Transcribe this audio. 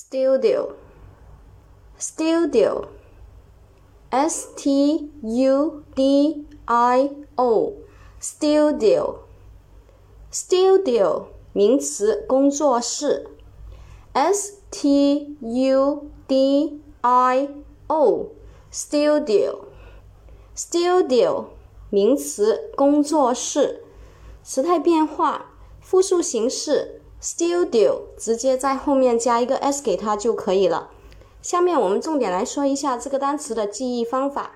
studio studio s t u d i o studio studio 名词工作室 s t u d i o studio studio 名词工作室时态变化复数形式 studio 直接在后面加一个 s 给它就可以了。下面我们重点来说一下这个单词的记忆方法。